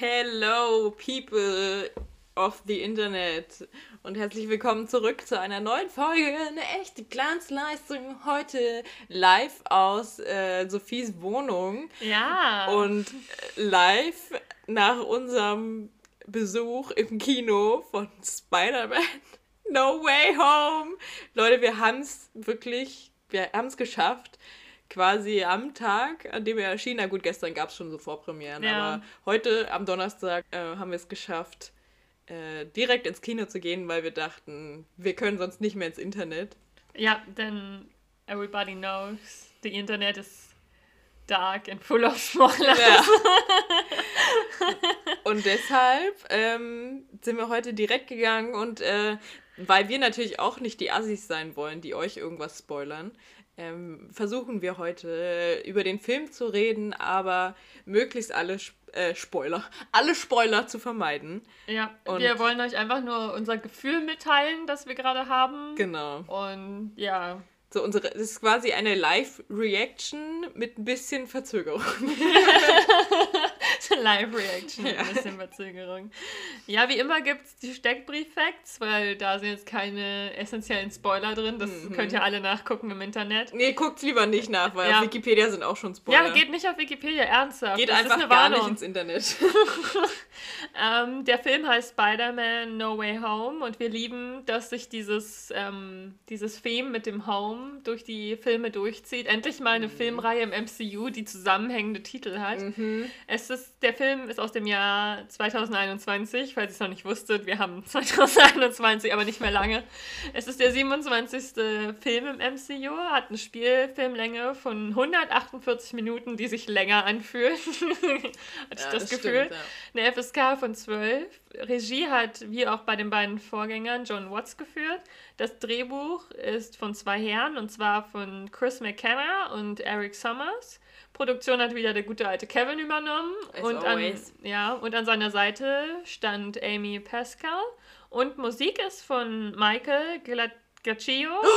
Hello, people of the Internet. Und herzlich willkommen zurück zu einer neuen Folge. Eine echte Glanzleistung. Heute live aus äh, Sophies Wohnung. Ja. Und live nach unserem Besuch im Kino von Spider-Man No Way Home. Leute, wir haben es wirklich, wir haben es geschafft quasi am Tag, an dem er erschien. Na gut, gestern gab es schon so Vorpremieren, Ja. aber heute am Donnerstag äh, haben wir es geschafft, äh, direkt ins Kino zu gehen, weil wir dachten, wir können sonst nicht mehr ins Internet. Ja, denn everybody knows the Internet is dark and full of spoilers. Ja. und deshalb ähm, sind wir heute direkt gegangen und äh, weil wir natürlich auch nicht die Assis sein wollen, die euch irgendwas spoilern, ähm, versuchen wir heute äh, über den Film zu reden, aber möglichst alle äh, Spoiler, alle Spoiler zu vermeiden. Ja, Und- wir wollen euch einfach nur unser Gefühl mitteilen, das wir gerade haben. Genau. Und ja, So unsere, das ist quasi eine Live-Reaction mit ein bisschen Verzögerung. Live-Reaction, Ja. ein bisschen Verzögerung. Ja, wie immer gibt es die Steckbrief-Facts, weil da sind jetzt keine essentiellen Spoiler drin. Das Mhm. könnt ihr alle nachgucken im Internet. Nee, guckt's lieber nicht nach, weil Ja. auf Wikipedia sind auch schon Spoiler. Ja, geht nicht auf Wikipedia, ernsthaft. Geht das einfach ist eine gar Warnung. nicht ins Internet. Ähm, der Film heißt Spider-Man No Way Home und wir lieben, dass sich dieses, ähm, dieses Theme mit dem Home durch die Filme durchzieht. Endlich mal eine Filmreihe im MCU, die zusammenhängende Titel hat. mhm. Es ist, der Film ist aus dem Jahr 2021, falls ihr es noch nicht wusstet. Wir haben 2021, aber nicht mehr lange. Es ist der 27. Film im MCU, hat eine Spielfilmlänge von 148 Minuten, die sich länger anfühlt. Hatte ich Ja, das, das Gefühl. stimmt, Eine FSK von 12. Regie hat, wie auch bei den beiden Vorgängern, John Watts geführt. Das Drehbuch ist von zwei Herren, und zwar von Chris McKenna und Eric Summers. Produktion hat wieder der gute alte Kevin übernommen. As und, an, always. ja, und an seiner Seite stand Amy Pascal. Und Musik ist von Michael Gla-. Giacchio?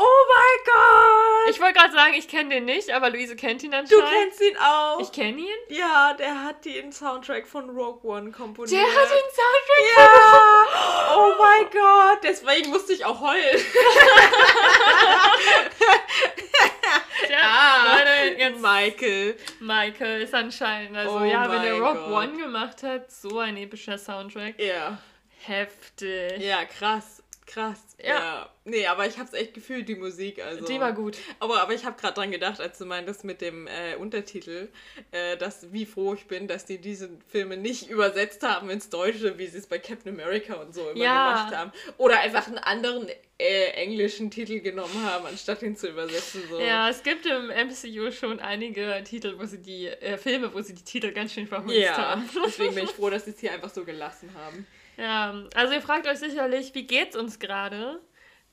Oh mein Gott! Ich wollte gerade sagen, ich kenne den nicht, aber Luise kennt ihn du anscheinend. kennst ihn auch. Ich kenne ihn. ja, der hat den Soundtrack von Rogue One komponiert. Der hat den Soundtrack Ja! Oh mein Gott! Deswegen musste ich auch heulen. Ja, Ah, Leute, jetzt Michael. Michael ist anscheinend. Also Oh ja, wenn er mein Rock Gott. One gemacht hat, so ein epischer Soundtrack. Ja. Heftig. Ja, krass. Krass. Ja. Ja. Nee, aber ich hab's echt gefühlt, die Musik. Also. Die war gut. Aber, aber ich habe gerade dran gedacht, als du meintest mit dem äh, Untertitel, äh, dass wie froh ich bin, dass die diese Filme nicht übersetzt haben ins Deutsche, wie sie es bei Captain America und so immer Ja. gemacht haben. Oder einfach einen anderen äh, englischen Titel genommen haben, anstatt ihn zu übersetzen. So. Ja, es gibt im MCU schon einige Titel, wo sie die äh, Filme, wo sie die Titel ganz schön verhunzt Ja, haben. deswegen bin ich froh, dass sie es hier einfach so gelassen haben. Ja, also ihr fragt euch sicherlich, wie geht's uns gerade?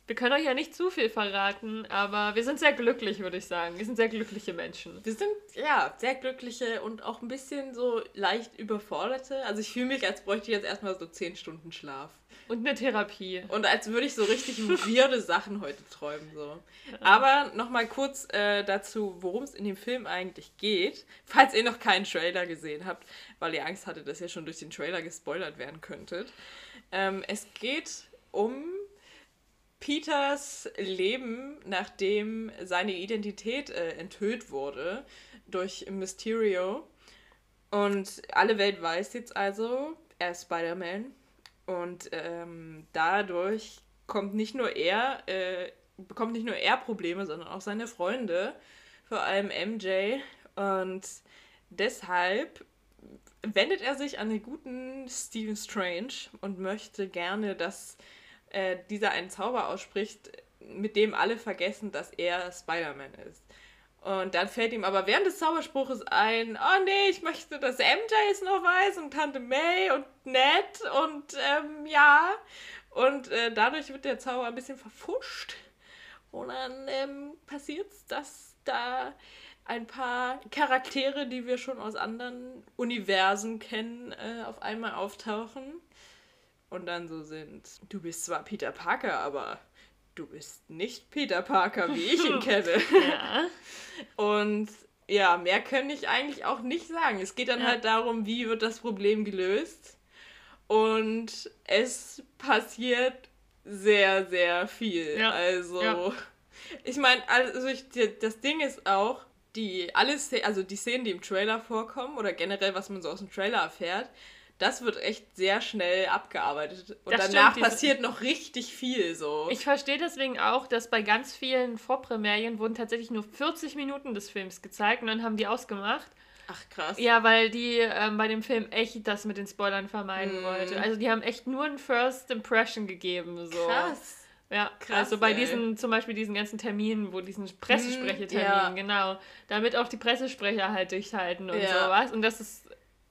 Wir können euch ja nicht zu viel verraten, aber wir sind sehr glücklich, würde ich sagen. Wir sind sehr glückliche Menschen. Wir sind, ja, sehr glückliche und auch ein bisschen so leicht überforderte. Also ich fühle mich, als bräuchte ich jetzt erstmal so 10 Stunden Schlaf. Und eine Therapie. Und als würde ich so richtig weirde Sachen heute träumen. So. Aber nochmal kurz äh, dazu, worum es in dem Film eigentlich geht. Falls ihr noch keinen Trailer gesehen habt, weil ihr Angst hattet, dass ihr schon durch den Trailer gespoilert werden könntet. Ähm, es geht um Peters Leben, nachdem seine Identität äh, enthüllt wurde durch Mysterio. Und alle Welt weiß jetzt also, er ist Spider-Man. Und ähm, dadurch kommt nicht nur er, äh, bekommt nicht nur er Probleme, sondern auch seine Freunde, vor allem MJ. Und deshalb wendet er sich an den guten Stephen Strange und möchte gerne, dass äh, dieser einen Zauber ausspricht, mit dem alle vergessen, dass er Spider-Man ist. Und dann fällt ihm aber während des Zauberspruches ein, oh nee, ich möchte, dass MJ es noch weiß und Tante May und Ned und ähm, ja. Und äh, dadurch wird der Zauber ein bisschen verfuscht. Und dann ähm, passiert es, dass da ein paar Charaktere, die wir schon aus anderen Universen kennen, äh, auf einmal auftauchen. Und dann so sind, du bist zwar Peter Parker, aber du bist nicht Peter Parker, wie ich ihn kenne. Ja. Und ja, mehr kann ich eigentlich auch nicht sagen. Es geht dann Ja. halt darum, wie wird das Problem gelöst. Und es passiert sehr, sehr viel. Ja. Also, Ja. ich meine, also ich, das Ding ist auch, die alle also die Szenen, die im Trailer vorkommen oder generell, was man so aus dem Trailer erfährt, das wird echt sehr schnell abgearbeitet. Und Das danach stimmt, passiert noch richtig viel so. Ich verstehe deswegen auch, dass bei ganz vielen Vorpremierien wurden tatsächlich nur 40 Minuten des Films gezeigt und dann haben die ausgemacht. Ach krass. Ja, weil die ähm, bei dem Film echt das mit den Spoilern vermeiden Mm. wollte. Also die haben echt nur ein First Impression gegeben. So. Krass. Ja, Krass, also bei ey. diesen, zum Beispiel diesen ganzen Terminen, wo diesen Pressesprechertermin, ja. genau, damit auch die Pressesprecher halt durchhalten und Ja. sowas. Und das ist,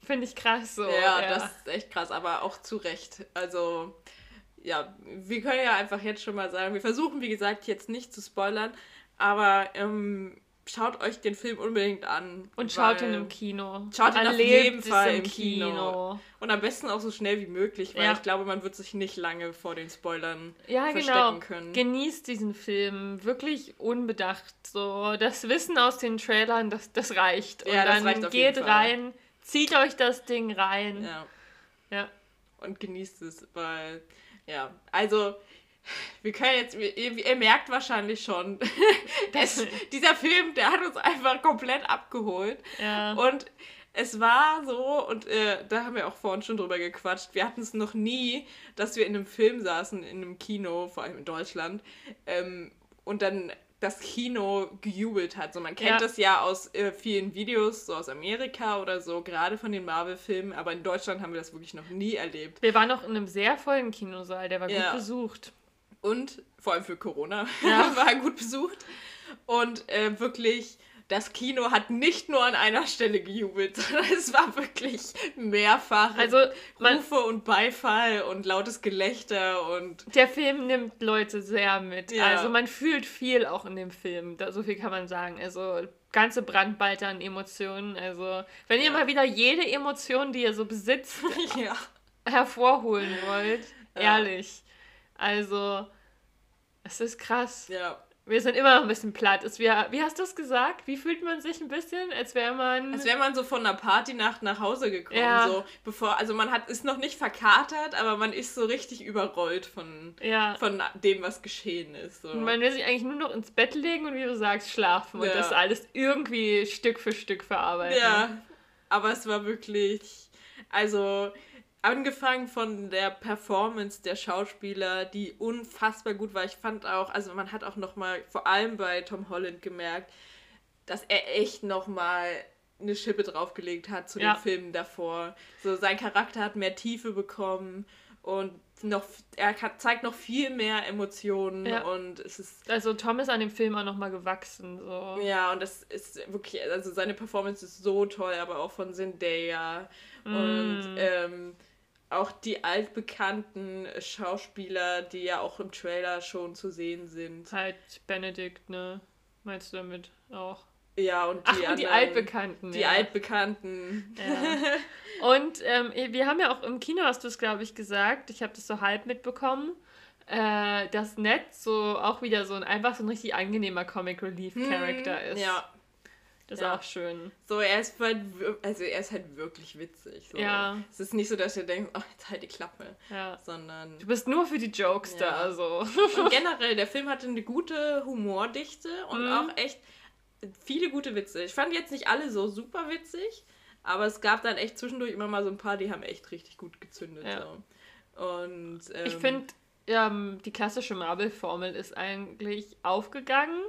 finde ich krass so. Ja, das ist echt krass, aber auch zu Recht. Also, ja, wir können ja einfach jetzt schon mal sagen, wir versuchen, wie gesagt, jetzt nicht zu spoilern, aber ähm, schaut euch den Film unbedingt an. Und schaut ihn im Kino. Schaut ihn auf jeden Fall im Kino. Und am besten auch so schnell wie möglich, weil Ja. ich glaube, man wird sich nicht lange vor den Spoilern Ja, verstecken genau. können. Genießt diesen Film. Wirklich unbedacht. So, das Wissen aus den Trailern, das, das reicht. Und Ja, das dann reicht auf jeden geht Fall. rein, zieht euch das Ding rein. ja. Ja. und genießt es, weil, ja, also, wir können jetzt, ihr, ihr merkt wahrscheinlich schon, es, dieser Film, der hat uns einfach komplett abgeholt. Ja. Und es war so, und äh, da haben wir auch vorhin schon drüber gequatscht, wir hatten es noch nie, dass wir in einem Film saßen, in einem Kino, vor allem in Deutschland, ähm, und dann das Kino gejubelt hat. So, man kennt Ja. das ja aus äh, vielen Videos, so aus Amerika oder so, gerade von den Marvel-Filmen, aber in Deutschland haben wir das wirklich noch nie erlebt. Wir waren noch in einem sehr vollen Kinosaal, der war Ja. gut besucht. Und vor allem für Corona Ja. war er gut besucht. Und äh, wirklich, das Kino hat nicht nur an einer Stelle gejubelt, sondern es war wirklich mehrfach Also, Rufe und Beifall und lautes Gelächter und der Film nimmt Leute sehr mit. Ja. Also, man fühlt viel auch in dem Film. Da, so viel kann man sagen. Also, ganze Brandweite an Emotionen. Also, wenn ihr Ja. mal wieder jede Emotion, die ihr so besitzt, ja. hervorholen wollt, ehrlich. Also, es ist krass. ja. Wir sind immer noch ein bisschen platt. Ist wie, wie hast du es gesagt? Wie fühlt man sich ein bisschen, als wäre man. Als wäre man so von einer Partynacht nach Hause gekommen. Ja. So, bevor, also man hat, ist noch nicht verkatert, aber man ist so richtig überrollt von, ja. von dem, was geschehen ist. So. Und man will sich eigentlich nur noch ins Bett legen und wie du sagst, schlafen und Ja. das alles irgendwie Stück für Stück verarbeiten. Ja, aber es war wirklich, also angefangen von der Performance der Schauspieler, die unfassbar gut war. Ich fand auch, also man hat auch noch mal, vor allem bei Tom Holland gemerkt, dass er echt noch mal eine Schippe draufgelegt hat zu Ja. den Filmen davor. So sein Charakter hat mehr Tiefe bekommen und noch, er kann, zeigt noch viel mehr Emotionen Ja. und es ist Also Tom ist an dem Film auch nochmal gewachsen. So. ja, und das ist wirklich, also seine Performance ist so toll, aber auch von Zendaya und Mm. ähm, auch die altbekannten Schauspieler, die ja auch im Trailer schon zu sehen sind. Halt Benedikt, ne? Meinst du damit auch? Ja, und die Ach, und die anderen, Altbekannten. Die ja. altbekannten. Ja. Und ähm, wir haben ja auch im Kino, hast du es, glaube ich, gesagt, ich habe das so halb mitbekommen, äh, dass Ned so auch wieder so ein einfach so ein richtig angenehmer Comic Relief Character ist. Hm, Ja, Das ja. ist auch schön. so er ist halt, also er ist halt wirklich witzig. So. Ja. Es ist nicht so, dass ihr denkt, oh, jetzt halt die Klappe, Ja. sondern Du bist nur für die Jokes Ja. da, so. Und generell, der Film hatte eine gute Humordichte und Mhm. auch echt viele gute Witze. Ich fand jetzt nicht alle so super witzig, aber es gab dann echt zwischendurch immer mal so ein paar, die haben echt richtig gut gezündet. Ja. So. Und ähm, Ich finde, ähm, die klassische Marvel-Formel ist eigentlich aufgegangen.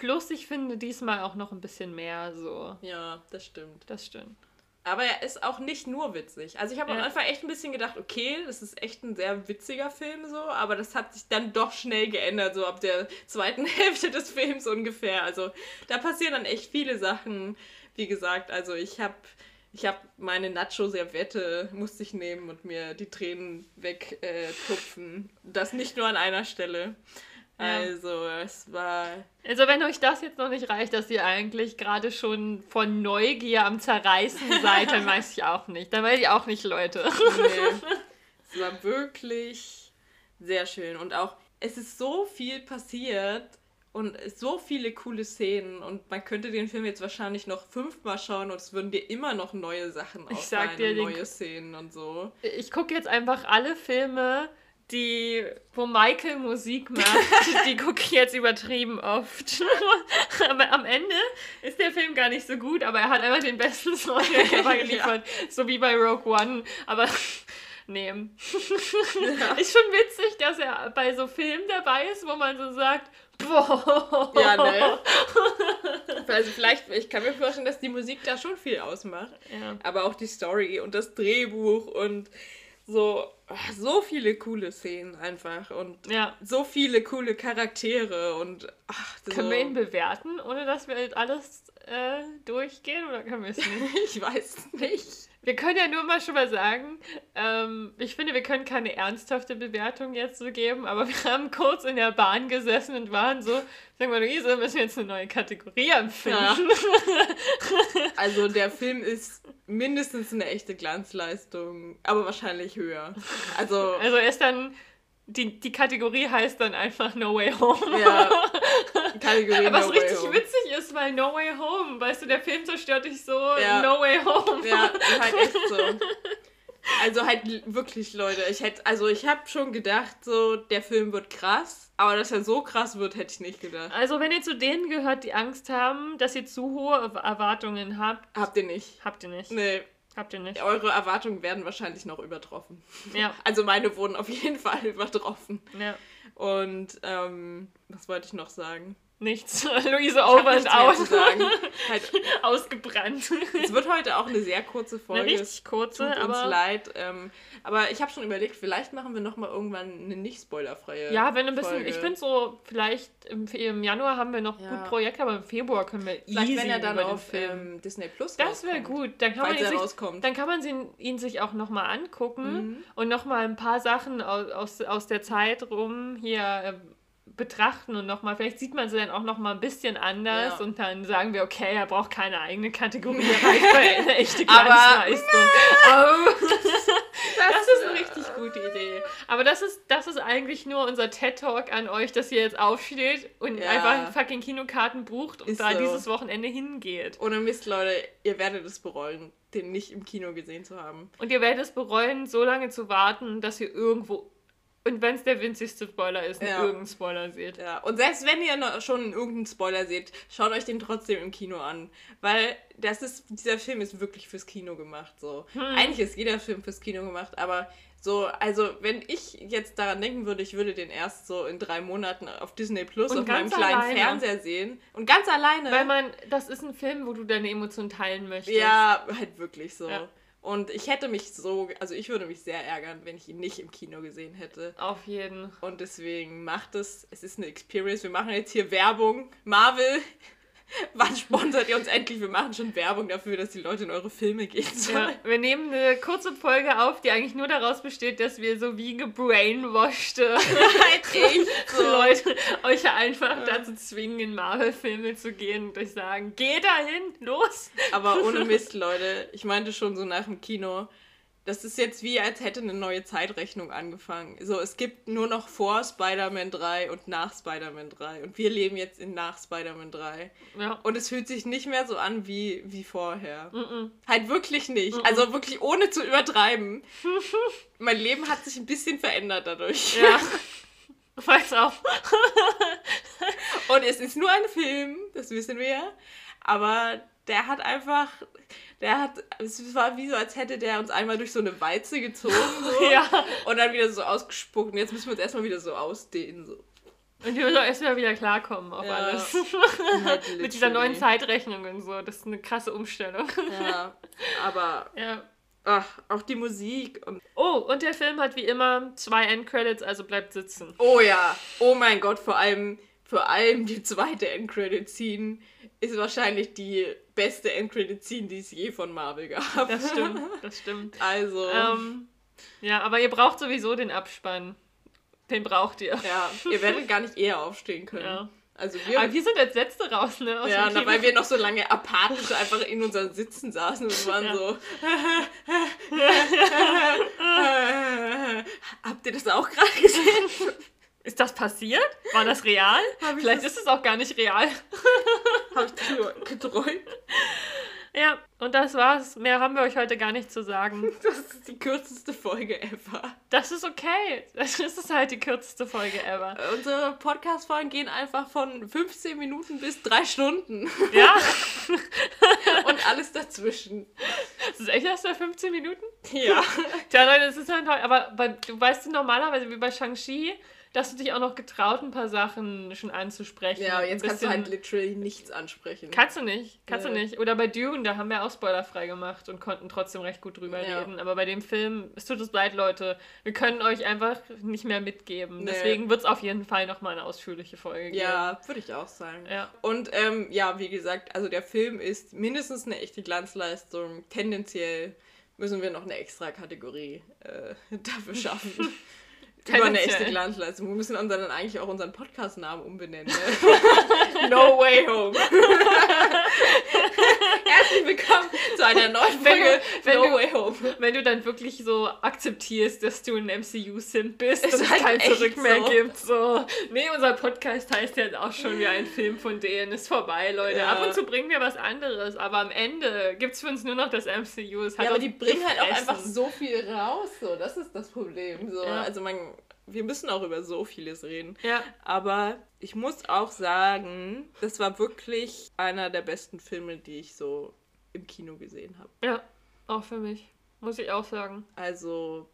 Plus, ich finde diesmal auch noch ein bisschen mehr so. Ja, das stimmt. Das stimmt. Aber er ist auch nicht nur witzig. Also ich habe am Ja. Anfang echt ein bisschen gedacht, okay, das ist echt ein sehr witziger Film so, aber das hat sich dann doch schnell geändert, so ab der zweiten Hälfte des Films ungefähr. Also da passieren dann echt viele Sachen. Wie gesagt, also ich habe ich hab meine Nacho-Servette musste ich nehmen und mir die Tränen wegtupfen. Äh, tupfen. das nicht nur an einer Stelle. Ja. Also es war Also, wenn euch das jetzt noch nicht reicht, dass ihr eigentlich gerade schon von Neugier am Zerreißen seid, dann weiß ich auch nicht. Dann weiß ich auch nicht, Leute. Nee. es war wirklich sehr schön. Und auch, es ist so viel passiert und so viele coole Szenen und man könnte den Film jetzt wahrscheinlich noch fünfmal schauen und es würden dir immer noch neue Sachen Ich sag dir, auffallen, neue Szenen und so. Ich gucke jetzt einfach alle Filme, die, wo Michael Musik macht, die gucke ich jetzt übertrieben oft. aber am Ende ist der Film gar nicht so gut, aber er hat einfach den besten Song ever geliefert. So wie bei Rogue One. Aber nee. Ist schon witzig, dass er bei so Filmen dabei ist, wo man so sagt, boah. Ja, ne? Also vielleicht, ich kann mir vorstellen, dass die Musik da schon viel ausmacht. Ja. Aber auch die Story und das Drehbuch und so, so viele coole Szenen einfach und Ja. so viele coole Charaktere und ach, so. Können wir ihn bewerten, ohne dass wir alles äh, durchgehen oder können wir es nicht? Ich weiß nicht. Wir können ja nur mal schon mal sagen, ähm, ich finde, wir können keine ernsthafte Bewertung jetzt so geben, aber wir haben kurz in der Bahn gesessen und waren so, sag mal, Luise, müssen wir jetzt eine neue Kategorie empfinden? Ja. Also der Film ist mindestens eine echte Glanzleistung, aber wahrscheinlich höher. Also Also ist dann, die, die Kategorie heißt dann einfach No Way Home. ja, Kategorie Was No richtig witzig ist, weil No Way Home, weißt du, der Film zerstört dich so, Ja. No Way Home. Ja, halt echt so. Also halt wirklich, Leute. Ich hätte, also ich habe schon gedacht, so der Film wird krass, aber dass er so krass wird, hätte ich nicht gedacht. Also wenn ihr zu denen gehört, die Angst haben, dass ihr zu hohe Erwartungen habt, Habt ihr nicht? habt ihr nicht. Nee, Habt ihr nicht. eure Erwartungen werden wahrscheinlich noch übertroffen. Ja, Also meine wurden auf jeden Fall übertroffen. ja. Und ähm, was wollte ich noch sagen? Nichts. Luise over and out. Halt, Ausgebrannt. es wird heute auch eine sehr kurze Folge. Eine Es richtig kurze, Tut uns aber. leid. Ähm, aber ich habe schon überlegt, vielleicht machen wir nochmal irgendwann eine nicht spoilerfreie Ja, wenn ein bisschen, Folge. ich finde so, vielleicht im, im Januar haben wir noch Ja. gut Projekte, aber im Februar können wir Vielleicht, easy wenn er dann auf ähm, Disney Plus das wäre gut. Dann kann, man ihn sich, rauskommt. dann kann man ihn, ihn sich auch nochmal angucken Mhm. und nochmal ein paar Sachen aus, aus, aus der Zeit rum hier äh, betrachten und nochmal, vielleicht sieht man sie dann auch nochmal ein bisschen anders Ja. und dann sagen wir, okay, er braucht keine eigene Kategorie, er reicht bei eine echte Aber- Glanzleistung. Aber Das, Das ist eine richtig gute Idee. Aber das ist, das ist eigentlich nur unser TED-Talk an euch, dass ihr jetzt aufsteht und Ja. einfach fucking Kinokarten bucht und Ist da so. dieses Wochenende hingeht. Ohne Mist, Leute, ihr werdet es bereuen, den nicht im Kino gesehen zu haben. Und ihr werdet es bereuen, so lange zu warten, dass ihr irgendwo, und wenn es der winzigste Spoiler ist, Ja. irgendeinen Spoiler seht. Ja, und selbst wenn ihr noch schon irgendeinen Spoiler seht, schaut euch den trotzdem im Kino an. Weil das ist, dieser Film ist wirklich fürs Kino gemacht. So. Hm. Eigentlich ist jeder Film fürs Kino gemacht, aber so, also wenn ich jetzt daran denken würde, ich würde den erst so in drei Monaten auf Disney Plus Und auf meinem kleinen alleine. Fernseher sehen. Und ganz alleine. Weil man, das ist ein Film, wo du deine Emotionen teilen möchtest. ja, halt wirklich so. Ja. Und ich hätte mich so, also ich würde mich sehr ärgern, wenn ich ihn nicht im Kino gesehen hätte. Auf jeden. Und deswegen macht es, es ist eine Experience. Wir machen jetzt hier Werbung. Marvel, wann sponsert ihr uns endlich? Wir machen schon Werbung dafür, dass die Leute in eure Filme gehen Ja, sollen. wir nehmen eine kurze Folge auf, die eigentlich nur daraus besteht, dass wir so wie gebrainwashed echt so. Leute euch einfach dazu zwingen, in Marvel-Filme zu gehen und euch sagen, geh dahin, los! Aber ohne Mist, Leute. Ich meinte schon so nach dem Kino. Das ist jetzt wie, als hätte eine neue Zeitrechnung angefangen. So, es gibt nur noch vor Spider-Man 3 und nach Spider-Man 3. Und wir leben jetzt in nach Spider-Man 3. Ja. Und es fühlt sich nicht mehr so an wie, wie vorher. Mm-mm. Halt wirklich nicht. Also wirklich ohne zu übertreiben. mein Leben hat sich ein bisschen verändert dadurch. Ja. Weiß auch. Und es ist nur ein Film, das wissen wir ja. Aber der hat einfach, der hat, es war wie so, als hätte der uns einmal durch so eine Walze gezogen so, Ja. und dann wieder so ausgespuckt. Und jetzt müssen wir uns erstmal wieder so ausdehnen. So. Und wir müssen auch erstmal wieder klarkommen auf Ja. alles. Mit dieser neuen. Zeitrechnung und so. Das ist eine krasse Umstellung. Ja, aber Ja. ach, auch die Musik und Oh, und der Film hat wie immer zwei Endcredits, also bleibt sitzen. Oh ja, oh mein Gott, vor allem, vor allem die zweite Endcredit-Scene ist wahrscheinlich die beste Endcredit-Scene, die es je von Marvel gab. Das stimmt, das stimmt. Also, Ähm, ja, aber ihr braucht sowieso den Abspann. Den braucht ihr. ja, ihr werdet gar nicht eher aufstehen können. Ja. Also wir, Aber wir sind als Letzte raus, ne? Aus ja, na, weil wir noch so lange apathisch einfach in unseren Sitzen saßen und waren Ja. so. Habt ihr das auch gerade gesehen? Ist das passiert? War das real? Vielleicht ist es auch gar nicht real. Habe ich das nur geträumt? Ja, und das war's. Mehr haben wir euch heute gar nicht zu sagen. Das ist die kürzeste Folge ever. Das ist okay. Das ist halt die kürzeste Folge ever. Unsere Podcast-Folgen gehen einfach von 15 Minuten bis 3 Stunden. Ja? Und alles dazwischen. Das ist echt erst bei 15 Minuten? Ja. Tja, Leute, das ist halt toll. Aber bei, du weißt normalerweise wie bei Shang-Chi, dass du dich auch noch getraut, ein paar Sachen schon anzusprechen. Ja, jetzt kannst du halt literally nichts ansprechen. Kannst du nicht, kannst du Nee. nicht. Oder bei Dune, da haben wir auch spoilerfrei gemacht und konnten trotzdem recht gut drüber Ja. reden. Aber bei dem Film, es tut uns leid, Leute, wir können euch einfach nicht mehr mitgeben. Nee. Deswegen wird es auf jeden Fall nochmal eine ausführliche Folge geben. Ja, würde ich auch sagen. Ja. Und ähm, ja, wie gesagt, also der Film ist mindestens eine echte Glanzleistung. Tendenziell müssen wir noch eine extra Kategorie äh, dafür schaffen. Über eine echte. Glanzleistung. Wir müssen dann eigentlich auch unseren Podcast-Namen umbenennen. Ne? no Way Home. Herzlich willkommen zu einer neuen Wenn du- Folge wenn No du- Way Home. Wenn du dann wirklich so akzeptierst, dass du ein MCU-Simp bist Ist und es halt kein Zurück mehr so. gibt. So, nee, unser Podcast heißt ja auch schon wie ein Film von denen. Ist vorbei, Leute. Ja. Ab und zu bringen wir was anderes, aber am Ende gibt es für uns nur noch das MCU. Ja, aber die bringen halt auch einfach so viel raus. So, das ist das Problem. So. Ja. Also man, wir müssen auch über so vieles reden. Ja, Aber ich muss auch sagen, das war wirklich einer der besten Filme, die ich so im Kino gesehen habe. ja, auch für mich. Muss ich auch sagen. Also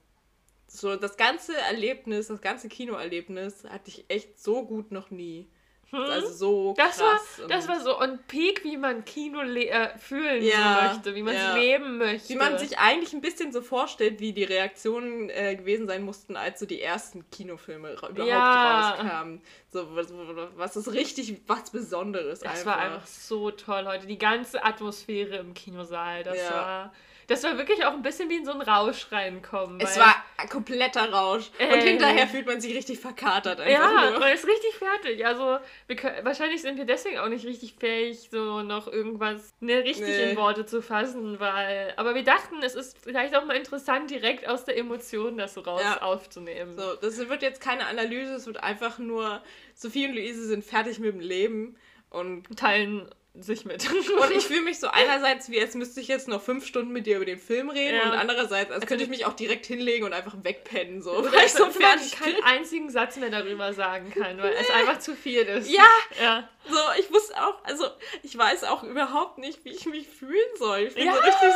so das ganze Erlebnis, das ganze Kinoerlebnis hatte ich echt so gut noch nie. Also so Hm? Das war, krass. und das war so on peak, wie man Kino äh, fühlen Ja, möchte, wie man es ja. leben möchte. wie man sich eigentlich ein bisschen so vorstellt, wie die Reaktionen äh, gewesen sein mussten, als so die ersten Kinofilme überhaupt Ja. rauskamen. So, was, was ist richtig was Besonderes Das war einfach so toll heute. Die ganze Atmosphäre im Kinosaal. Das war. Das war wirklich auch ein bisschen wie in so einen Rausch reinkommen. Es war ein kompletter Rausch. Und Ähm. hinterher fühlt man sich richtig verkatert einfach Ja, nur. man ist richtig fertig. Also, können, wahrscheinlich sind wir deswegen auch nicht richtig fähig, so noch irgendwas ne, richtig Nee. in Worte zu fassen, weil. Aber wir dachten, es ist vielleicht auch mal interessant, direkt aus der Emotion das so raus Ja. aufzunehmen. So, das wird jetzt keine Analyse, es wird einfach nur, Sophie und Luise sind fertig mit dem Leben und, Teilen sich mit. und ich fühle mich so einerseits, wie als müsste ich jetzt noch fünf Stunden mit dir über den Film reden Ja. und andererseits, als Also könnte ich mich auch direkt hinlegen und einfach wegpennen, so, weil ich so man fertig keinen einzigen Satz mehr darüber sagen kann, weil es einfach zu viel ist. Ja, Ja. So, ich wusste auch, also, ich weiß auch überhaupt nicht, wie ich mich fühlen soll. Ich bin Ja. so richtig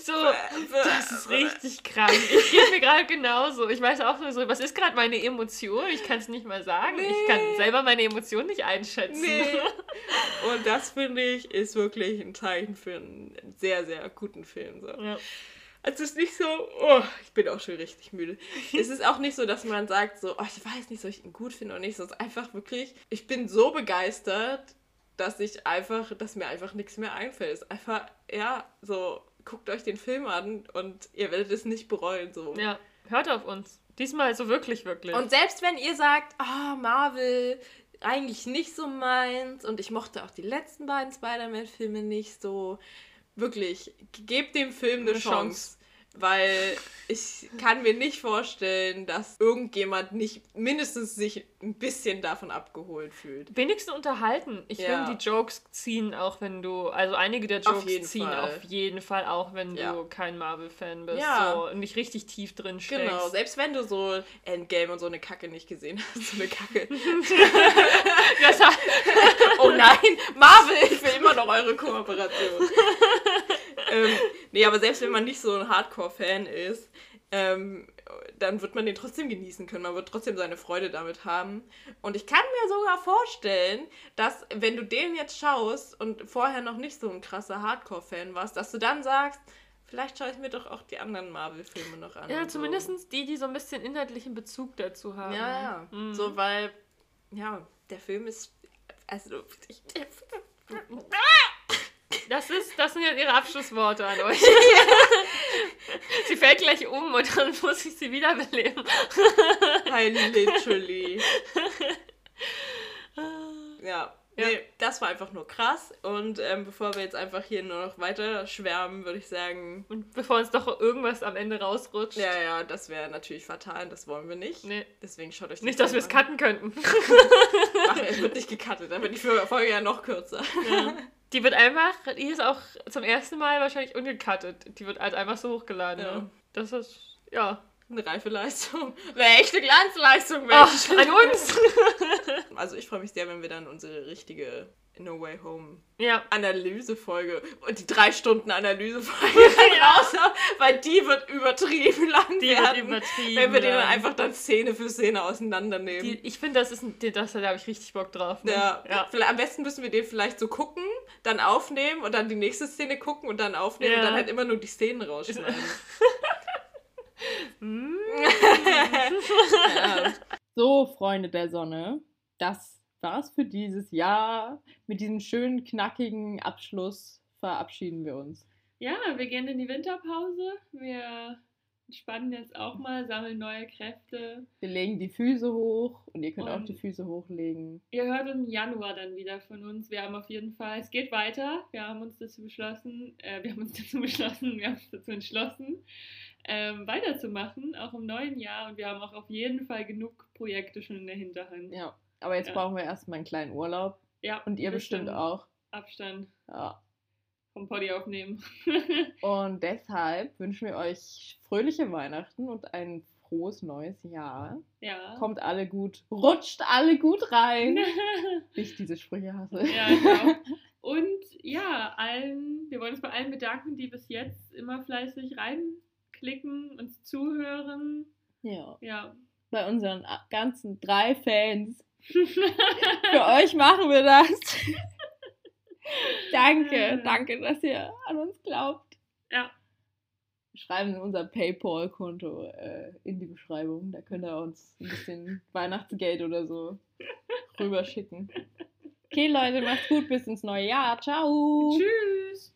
so... So, das ist richtig krank. Ich geht mir gerade genauso. Ich weiß auch nur so, was ist gerade meine Emotion? Ich kann es nicht mal sagen. Ich kann Nee. selber meine Emotion nicht einschätzen. Nee. Und das finde ich ist wirklich ein Zeichen für einen sehr, sehr guten Film. So. Ja. Also es ist nicht so, oh, ich bin auch schon richtig müde. es ist auch nicht so, dass man sagt, so, oh, ich weiß nicht, soll ich ihn gut finden oder nicht. Es ist einfach wirklich, ich bin so begeistert, dass ich einfach, dass mir einfach nichts mehr einfällt. Es ist einfach, ja, so, guckt euch den Film an und ihr werdet es nicht bereuen. So. ja, hört auf uns. Diesmal so wirklich, wirklich. Und selbst wenn ihr sagt, ah, Marvel, eigentlich nicht so meins und ich mochte auch die letzten beiden Spider-Man-Filme nicht so, wirklich, gebt dem Film eine, Eine Chance. Chance. Weil ich kann mir nicht vorstellen, dass irgendjemand nicht mindestens sich ein bisschen davon abgeholt fühlt. wenigstens unterhalten. Ich Ja. finde, die Jokes ziehen auch, wenn du, also einige der Jokes ziehen Fall. auf jeden Fall auch, wenn Ja. du kein Marvel-Fan bist. Ja. So, und nicht richtig tief drin steckst. Genau, selbst wenn du so Endgame und so eine Kacke nicht gesehen hast, so eine Kacke. Hat, Oh nein, Marvel, ich will immer noch eure Kooperation. ähm, nee, aber selbst wenn man nicht so ein Hardcore-Fan ist, ähm, dann wird man den trotzdem genießen können. Man wird trotzdem seine Freude damit haben. Und ich kann mir sogar vorstellen, dass wenn du den jetzt schaust und vorher noch nicht so ein krasser Hardcore-Fan warst, dass du dann sagst, vielleicht schaue ich mir doch auch die anderen Marvel-Filme noch an. ja, und so. zumindest die, die so ein bisschen inhaltlichen Bezug dazu haben. Ja, ja. Mhm. So, weil, ja, der Film ist. Also, ich, Das, ist, das sind jetzt ihre Abschlussworte an euch. sie fällt gleich um und dann muss ich sie wiederbeleben. Nein, literally. Ja, Ja. Nee, das war einfach nur krass. Und ähm, bevor wir jetzt einfach hier nur noch weiter schwärmen, würde ich sagen, Und bevor uns doch irgendwas am Ende rausrutscht. ja, ja, das wäre natürlich fatal und das wollen wir nicht. Nee. Deswegen schaut euch den Nicht, dass wir es cutten könnten. Ach, es wird nicht gecuttet, dann wird die Folge ja noch kürzer. Ja. Die wird einfach, die ist auch zum ersten Mal wahrscheinlich ungecuttet. Die wird halt einfach so hochgeladen. Ja. Ne? Das ist, ja. Eine reife Leistung. Eine echte Glanzleistung, Mensch. an uns! Also ich freue mich sehr, wenn wir dann unsere richtige No Way Home ja. Analysefolge und die drei Stunden Analysefolge Ja. raus haben, weil die wird übertrieben lang Die wird werden. übertrieben. wenn wir die dann einfach dann Szene für Szene auseinandernehmen. Die, ich finde, das ist ein, das, da habe ich richtig Bock drauf. Ne? ja. ja. Am besten müssen wir den vielleicht so gucken, dann aufnehmen und dann die nächste Szene gucken und dann aufnehmen Ja. und dann halt immer nur die Szenen rausschneiden. Ja. So, Freunde der Sonne, das war's für dieses Jahr. Mit diesem schönen, knackigen Abschluss verabschieden wir uns. Ja, wir gehen in die Winterpause. Wir entspannen jetzt auch mal, sammeln neue Kräfte. Wir legen die Füße hoch und ihr könnt auch Und- die Füße hochlegen. Ihr hört im Januar dann wieder von uns. Wir haben auf jeden Fall, es geht weiter. Wir haben uns dazu beschlossen, äh, wir haben uns dazu beschlossen, wir haben uns dazu entschlossen, ähm, weiterzumachen, auch im neuen Jahr. Und wir haben auch auf jeden Fall genug Projekte schon in der Hinterhand. Ja, aber jetzt Ja. brauchen wir erstmal einen kleinen Urlaub. Ja, Und ihr bestimmt auch. Abstand Ja. vom Poddy aufnehmen. Und deshalb wünschen wir euch fröhliche Weihnachten und ein frohes neues Jahr. ja. Kommt alle gut, rutscht alle gut rein. Ich diese Sprüche hasse. Ja, auch. Und ja, allen, wir wollen uns bei allen bedanken, die bis jetzt immer fleißig reinklicken, uns zuhören. Ja. Ja. Bei unseren a- ganzen drei Fans. Für euch machen wir das. danke, danke, dass ihr an uns glaubt. Ja. Wir schreiben unser PayPal-Konto äh, in die Beschreibung. Da könnt ihr uns ein bisschen Weihnachtsgeld oder so rüberschicken. Okay, Leute, macht's gut, bis ins neue Jahr. Ciao. Tschüss.